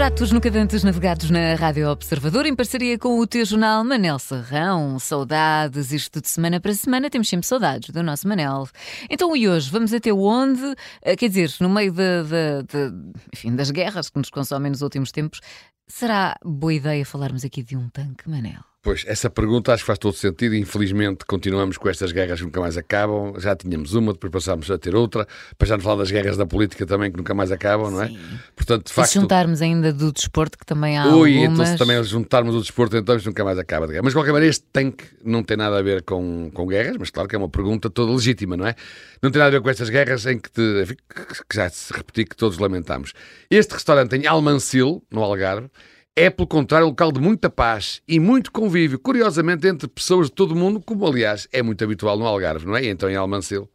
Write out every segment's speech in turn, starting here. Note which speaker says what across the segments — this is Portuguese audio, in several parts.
Speaker 1: Pratos no Cadantes navegados na Rádio Observador em parceria com o teu jornal Manel Serrão. Saudades, isto de semana para semana temos sempre saudades do nosso Manel. Então e hoje vamos até onde? Eh, quer dizer, no meio de, de, de, enfim, das guerras que nos consomem nos últimos tempos, será boa ideia falarmos aqui de um tanque, Manel?
Speaker 2: Pois, essa pergunta acho que faz todo sentido. Infelizmente, continuamos com estas guerras que nunca mais acabam. Já tínhamos uma, depois passámos a ter outra. Para já não falar das guerras da política também, que nunca mais acabam, não é? Sim.
Speaker 1: Portanto, de facto... E juntarmos ainda do desporto, que também há
Speaker 2: Ui,
Speaker 1: algumas...
Speaker 2: então se também juntarmos o desporto, então isto nunca mais acaba. Mas, de qualquer maneira, este tanque não tem nada a ver com, com guerras, mas claro que é uma pergunta toda legítima, não é? Não tem nada a ver com estas guerras em que, te, que já se repetir que todos lamentamos. Este restaurante em Almancil, no Algarve, é, pelo contrário, um local de muita paz e muito convívio, curiosamente, entre pessoas de todo o mundo, como aliás é muito habitual no Algarve, não é? então em Almancil.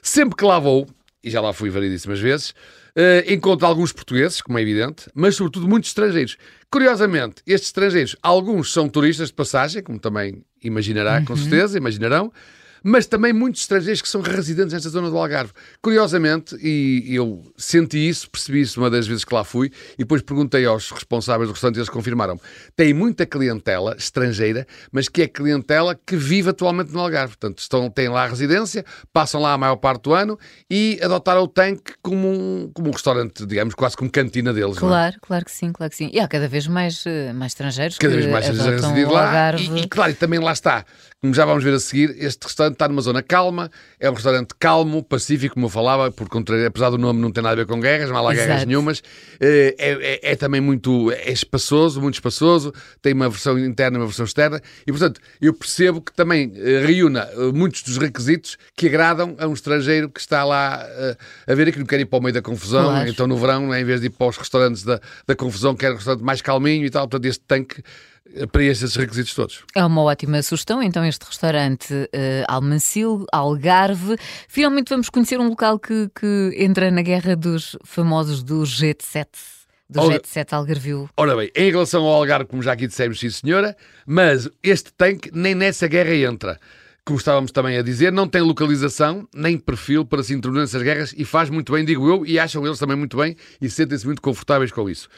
Speaker 2: Sempre que lá vou, e já lá fui variedíssimas vezes, uh, encontro alguns portugueses, como é evidente, mas sobretudo muitos estrangeiros. Curiosamente, estes estrangeiros, alguns são turistas de passagem, como também imaginará, uhum. com certeza, imaginarão, mas também muitos estrangeiros que são residentes nesta zona do Algarve. Curiosamente, e eu senti isso, percebi isso uma das vezes que lá fui, e depois perguntei aos responsáveis do restaurante e eles confirmaram. Tem muita clientela estrangeira, mas que é clientela que vive atualmente no Algarve. Portanto, estão, têm lá a residência, passam lá a maior parte do ano e adotaram o tanque como um, como um restaurante, digamos, quase como cantina deles.
Speaker 1: É? Claro, é? claro que sim, claro que sim. E há cada vez mais, eh, mais estrangeiros
Speaker 2: cada vez mais estrangeiros a residir lá. E, e, claro, e também lá está, como já vamos ver a seguir, este restaurante está numa zona calma, é um restaurante calmo, pacífico, como eu falava, por contrário, apesar do nome não ter nada a ver com guerras, não há lá Exato. guerras nenhumas. Eh, é, é, é, também muito é espaçoso, muito espaçoso, tem uma versão interna e uma versão externa, e portanto eu percebo que também eh, reúna eh, muitos dos requisitos que agradam a um estrangeiro que está lá a ver e que não quer ir para o meio da confusão, claro. então no verão, em vez de ir para os restaurantes da, da confusão, quer um restaurante mais calminho e tal, portanto este tanque preenche esses requisitos todos.
Speaker 1: É uma ótima sugestão, então, este restaurante uh, Almancil, Algarve. Finalmente vamos conhecer um local que, que entra na guerra dos famosos do Jet Set do Jet Set Algarvio.
Speaker 2: Ora bem, em relação ao Algarve, como já aqui dissemos, sim senhora, mas este tanque nem nessa guerra entra. Como estávamos também a dizer, não tem localização nem perfil para se introduzir nessas guerras e faz muito bem, digo eu, e acham eles também muito bem e sentem-se muito confortáveis com isso.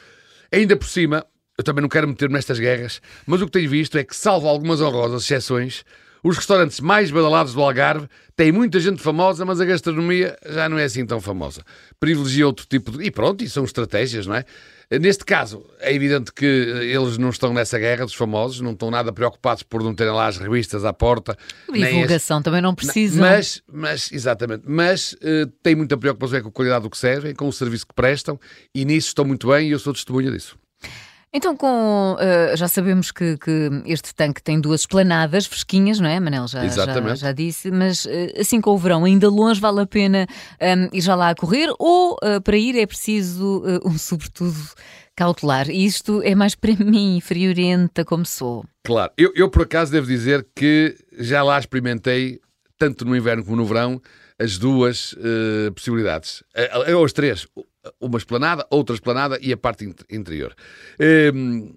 Speaker 2: Ainda por cima, eu também não quero meter-me nestas guerras, mas o que tenho visto é que, salvo algumas honrosas exceções, os restaurantes mais badalados do Algarve têm muita gente famosa, mas a gastronomia já não é assim tão famosa. Privilegia outro tipo de. E pronto, e são estratégias, não é? Neste caso, é evidente que eles não estão nessa guerra dos famosos, não estão nada preocupados por não terem lá as revistas à porta.
Speaker 1: Divulgação também não precisam.
Speaker 2: Mas, mas exatamente, mas uh, têm muita preocupação com a qualidade do que servem, com o serviço que prestam, e nisso estão muito bem e eu sou testemunha disso.
Speaker 1: Então, com, uh, já sabemos que, que, este tanque tem duas esplanadas fresquinhas, não é, Manel? Já, já, já, disse, mas uh, assim com o verão, ainda longe vale a pena um, ehm, ir já lá a correr ou uh, para ir é preciso um sobretudo cautelar? E isto é mais para mim, friorenta como sou.
Speaker 2: Claro, eu, eu por acaso devo dizer que já lá experimentei, tanto no inverno como no verão, as duas possibilidades. Ou as três uma esplanada, outra esplanada e a parte interior. Hum,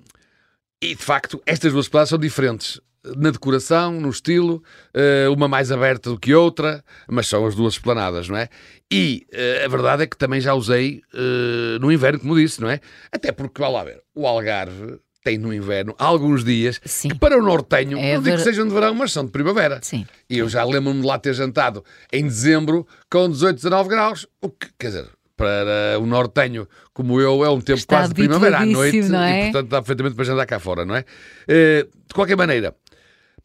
Speaker 2: e de facto, estas duas esplanadas são diferentes na decoração, no estilo, eh, uma mais aberta do que outra, mas são as duas esplanadas, não é? E eh, a verdade é que também já usei eh, no inverno, como disse, não é? Até porque, vá lá ver, o Algarve tem no inverno alguns dias Sim. que para o nortenho, é não digo ver... que sejam de verão, mas são de primavera.
Speaker 1: Sim.
Speaker 2: E eu já lembro-me de lá ter jantado em dezembro com 18, 19 graus, o que, quer dizer, para o nortenho como eu, é um tempo Está quase de primavera à noite é? e, portanto, dá perfeitamente para andar cá fora, não é? Eh, de qualquer maneira,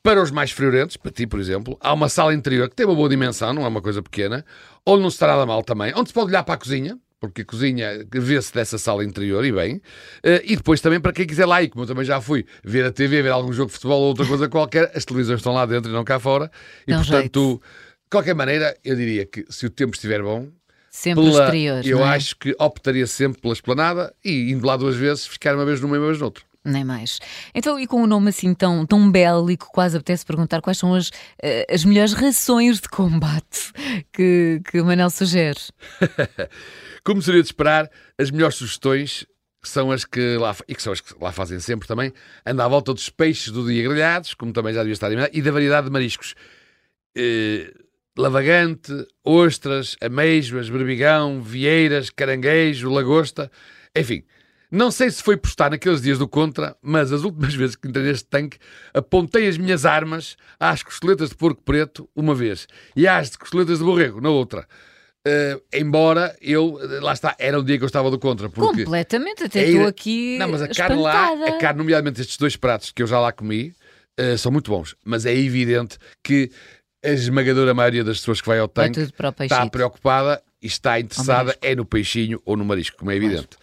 Speaker 2: para os mais friorentos, para ti, por exemplo, há uma sala interior que tem uma boa dimensão, não é uma coisa pequena, onde não se está nada mal também, onde se pode olhar para a cozinha, porque a cozinha vê-se dessa sala interior e bem, eh, e depois também para quem quiser lá ir, como eu também já fui ver a TV, ver algum jogo de futebol ou outra coisa qualquer, as televisões estão lá dentro e não cá fora, e portanto, jeito. de qualquer maneira, eu diria que se o tempo estiver bom,
Speaker 1: Sempre pela, exterior.
Speaker 2: Eu
Speaker 1: é?
Speaker 2: acho que optaria sempre pela esplanada e indo lá duas vezes, ficar uma vez numa e uma vez noutra.
Speaker 1: Nem mais. Então, e com um nome assim tão, tão bélico, quase apetece perguntar quais são as, eh, as melhores rações de combate que, que o Manel sugere.
Speaker 2: Como seria de esperar, as melhores sugestões são as que lá, e que são as que lá fazem sempre também, anda à volta dos peixes do dia grelhados, como também já devia estar e da variedade de mariscos. Eh, lavagante, ostras, ameijoas, berbigão, vieiras, caranguejo, lagosta, enfim, Não sei se foi por estar naqueles dias do contra, mas as últimas vezes que entrei neste tanque, apontei as minhas armas às costeletas de porco preto uma vez e às de costeletas de borrego na outra. Uh, embora eu, lá está, era o dia que eu estava do contra. Porque
Speaker 1: Completamente, até estou aqui.
Speaker 2: Não, mas a carne lá, a carne, nomeadamente estes dois pratos que eu já lá comi, uh, são muito bons. Mas é evidente que a esmagadora maioria das pessoas que vai ao tanque vai está preocupada e está interessada é no peixinho ou no marisco, como é evidente.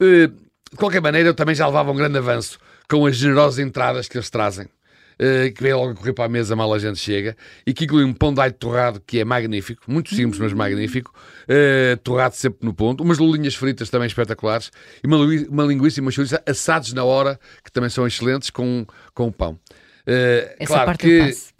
Speaker 2: Uh, de qualquer maneira, eu também já levava um grande avanço com as generosas entradas que eles trazem. Uh, que vem logo a correr para a mesa mal a gente chega, e que inclui um pão de alho torrado que é magnífico, muito simples, mas magnífico, uh, torrado sempre no ponto, umas lulinhas fritas também espetaculares, e uma, uma linguiça e uma chouriça assados na hora, que também são excelentes, com, com o pão.
Speaker 1: Uh, Essa claro parte que, eu passo,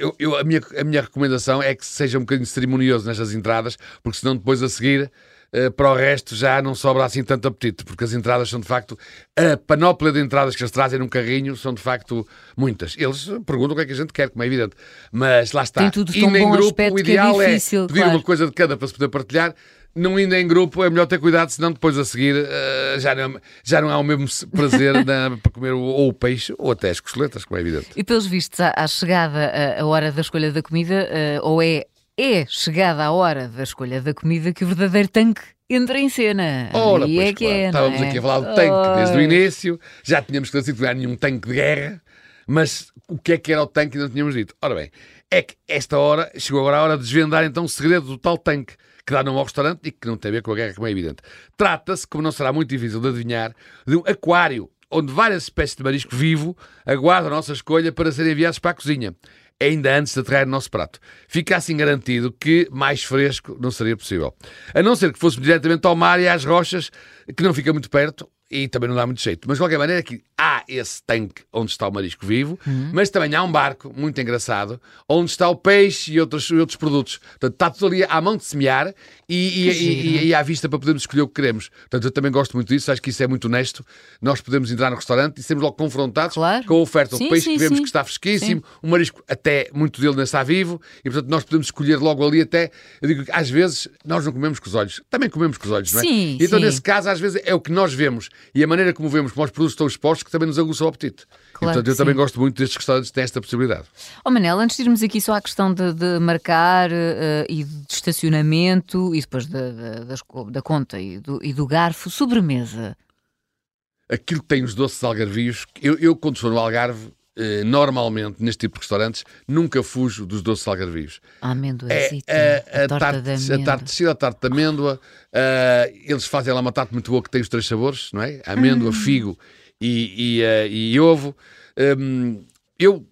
Speaker 2: eu, eu, a, minha, a minha recomendação é que seja um bocadinho cerimonioso nestas entradas, porque senão depois a seguir Uh, para o resto já não sobra assim tanto apetite, porque as entradas são de facto. A panóplia de entradas que eles trazem num carrinho são de facto muitas. Eles perguntam o que é que a gente quer, como é evidente. Mas lá está.
Speaker 1: Tem tudo tão bom grupo, o
Speaker 2: é ideal
Speaker 1: é, difícil,
Speaker 2: é pedir
Speaker 1: claro.
Speaker 2: uma coisa de cada para se poder partilhar não indo em grupo, é melhor ter cuidado, senão depois a seguir uh, já, não, já não há o mesmo prazer na, para comer ou o peixe ou até as costeletas, como é evidente.
Speaker 1: E pelos vistos, à, à chegada a, a, hora da escolha da comida, uh, ou é, é chegada a hora da escolha da comida que o verdadeiro tanque entra em cena.
Speaker 2: Ora,
Speaker 1: e é
Speaker 2: que claro.
Speaker 1: é,
Speaker 2: Estávamos
Speaker 1: é?
Speaker 2: aqui a falar do tanque desde o início, já tínhamos esclarecido que não era nenhum tanque de guerra, mas o que é que era o tanque e não tínhamos dito. Ora bem, é que esta hora, chegou agora a hora de desvendar então o segredo do tal tanque que dá num ao restaurante e que não tem a ver com a guerra, como é evidente. Trata-se, como não será muito difícil de adivinhar, de um aquário onde várias espécies de marisco vivo aguardam a nossa escolha para serem enviados para a cozinha, ainda antes de atrair o nosso prato. Fica assim garantido que mais fresco não seria possível. A não ser que fôssemos diretamente ao mar e às rochas, que não fica muito perto, e também não dá muito jeito. Mas de qualquer maneira, aqui há esse tanque onde está o marisco vivo, uhum. mas também há um barco muito engraçado onde está o peixe e outros, outros produtos. Portanto, está tudo ali à mão de semear e, e, e, e, à vista para podermos escolher o que queremos. Portanto, eu também gosto muito disso, acho que isso é muito honesto. Nós podemos entrar no restaurante e sermos logo confrontados
Speaker 1: claro.
Speaker 2: com a oferta.
Speaker 1: Sim,
Speaker 2: o peixe
Speaker 1: sim,
Speaker 2: que vemos
Speaker 1: sim.
Speaker 2: que está fresquíssimo, o marisco até muito dele não está vivo e, portanto, nós podemos escolher logo ali até. Eu digo que às vezes nós não comemos com os olhos, também comemos com os olhos, não é?
Speaker 1: Sim,
Speaker 2: então, nesse caso, às vezes é o que nós vemos e a maneira como vemos como os produtos estão expostos que também nos aguça o apetite.
Speaker 1: Claro
Speaker 2: e, portanto, eu
Speaker 1: sim.
Speaker 2: também gosto muito destes restaurantes que têm esta possibilidade.
Speaker 1: Oh Manel, antes de irmos aqui só à questão de, de marcar uh, e de estacionamento e depois da, da, das, da conta e do, e do garfo, sobremesa.
Speaker 2: Aquilo que tem os doces algarvios, eu, eu quando estou no Algarve, normalmente neste tipo de restaurantes, nunca fujo dos doces algarvios.
Speaker 1: A amêndoa,
Speaker 2: É, a, a,
Speaker 1: torta
Speaker 2: tarte,
Speaker 1: de
Speaker 2: a
Speaker 1: amêndoa.
Speaker 2: tarte de a tarte de amêndoa, eh, eles fazem lá uma tarte muito boa que tem os três sabores, não é? Amêndoa, figo e, e, eh, e ovo. Hum, eu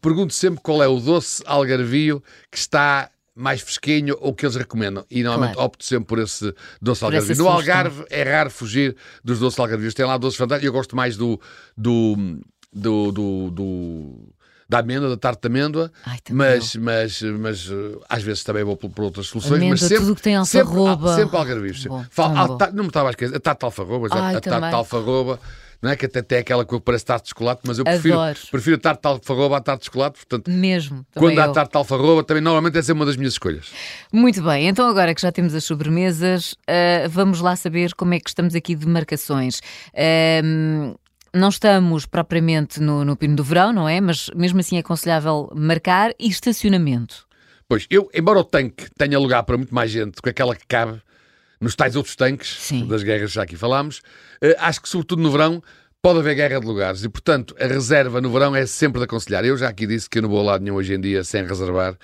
Speaker 2: pergunto sempre qual é o doce algarvio que está mais fresquinho ou que eles recomendam. E normalmente
Speaker 1: Claro.
Speaker 2: opto sempre por esse doce
Speaker 1: Por
Speaker 2: No. Algarve é raro fugir dos doces algarvios. Tem lá doces fantásticos. Eu gosto mais do, do, do, do, do- da amêndoa, da tarte de amênua,
Speaker 1: Ai,
Speaker 2: mas, mas, mas eh, às vezes também vou por, por outras soluções.
Speaker 1: Amêndoa,
Speaker 2: mas sempre,
Speaker 1: tudo que tem
Speaker 2: sempre,
Speaker 1: alfarroba.
Speaker 2: ah, sempre algarvios.
Speaker 1: Bom,
Speaker 2: Fala-
Speaker 1: tão
Speaker 2: ah,
Speaker 1: bom.
Speaker 2: ta- não me estava a esquecer. A tarte de alfarroba.
Speaker 1: Ai,
Speaker 2: a tarte de alfarroba. Não é que até tem aquela que parece tarte de chocolate, mas eu prefiro,
Speaker 1: Adoro.
Speaker 2: prefiro a tarte de alfarroba à tarte de chocolate, portanto,
Speaker 1: Mesmo.
Speaker 2: quando há
Speaker 1: eu.
Speaker 2: tarte de alfarroba, também normalmente essa é uma das minhas escolhas.
Speaker 1: Muito bem, então agora que já temos as sobremesas, ah, vamos lá saber como é que estamos aqui de marcações. Ahm, não estamos propriamente no, no pino do verão, não é? Mas mesmo assim é aconselhável marcar e estacionamento.
Speaker 2: Pois, eu, embora o tanque tenha lugar para muito mais gente do que aquela que cabe nos tais outros tanques
Speaker 1: Sim.
Speaker 2: das guerras que já aqui falámos, eh, acho que sobretudo no verão pode haver guerra de lugares e, portanto, a reserva no verão é sempre de aconselhar. Eu já aqui disse que eu não vou a lado nenhum hoje em dia sem reservar,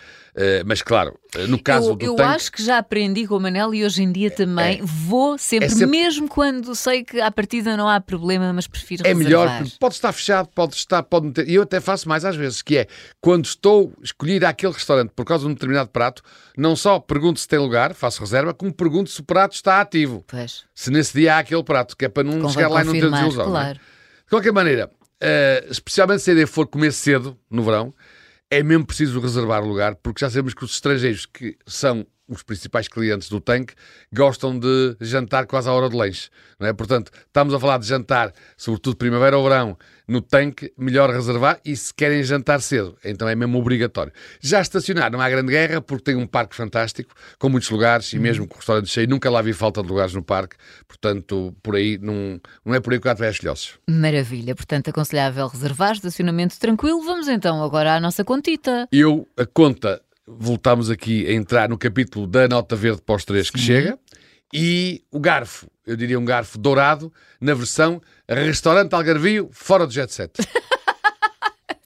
Speaker 2: mas claro, eh, no caso
Speaker 1: eu
Speaker 2: do
Speaker 1: eu
Speaker 2: tanque...
Speaker 1: acho que já aprendi com o Manel e hoje em dia também vou sempre,
Speaker 2: É sempre-
Speaker 1: mesmo quando sei que à partida não há problema, mas prefiro
Speaker 2: É melhor,
Speaker 1: reservar.
Speaker 2: porque pode estar fechado, pode estar, pode não ter. E eu até faço mais às vezes, que é quando estou a escolher aquele restaurante por causa de um determinado prato, não só pergunto se tem lugar, faço reserva, como pergunto se o prato está ativo.
Speaker 1: Pois,
Speaker 2: Se nesse dia há aquele prato, que é para não
Speaker 1: convém
Speaker 2: chegar lá e não ter desilusão. não é?
Speaker 1: claro.
Speaker 2: De qualquer maneira, eh, especialmente se a ideia for comer cedo no verão, é mesmo preciso reservar lugar, porque já sabemos que os estrangeiros que são os principais clientes do tanque gostam de jantar quase à hora de lanche. É? Portanto, estamos a falar de jantar, sobretudo primavera ou verão, no tanque, melhor reservar e se querem jantar cedo, então é mesmo obrigatório. Já estacionar não há grande guerra porque tem um parque fantástico, com muitos lugares e mesmo com o restaurante cheio, nunca lá vi falta de lugares no parque, portanto, por aí não, não é por aí que o gato vai filhosos.
Speaker 1: Maravilha, portanto, aconselhável reservar, estacionamento tranquilo. Vamos então agora à nossa contita.
Speaker 2: Eu, a conta, voltamos aqui a entrar no capítulo da nota verde os três que chega e o garfo, eu diria um garfo dourado, na versão restaurante Algarvio, fora do jet set.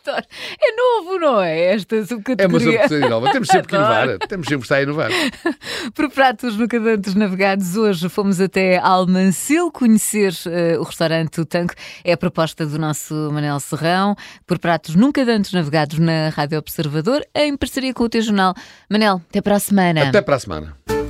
Speaker 1: É novo, não é? Esta subcategoria.
Speaker 2: É uma subcategoria nova. Temos sempre que inovar. Temos sempre que estar a inovar.
Speaker 1: Por pratos nunca antes navegados, hoje fomos até Almancil conhecer uh, o restaurante O Tanco. É a proposta do nosso Manel Serrão. Por pratos nunca antes navegados na Rádio Observador, em parceria com o teu jornal. Manel, até para a semana.
Speaker 2: Até para a semana.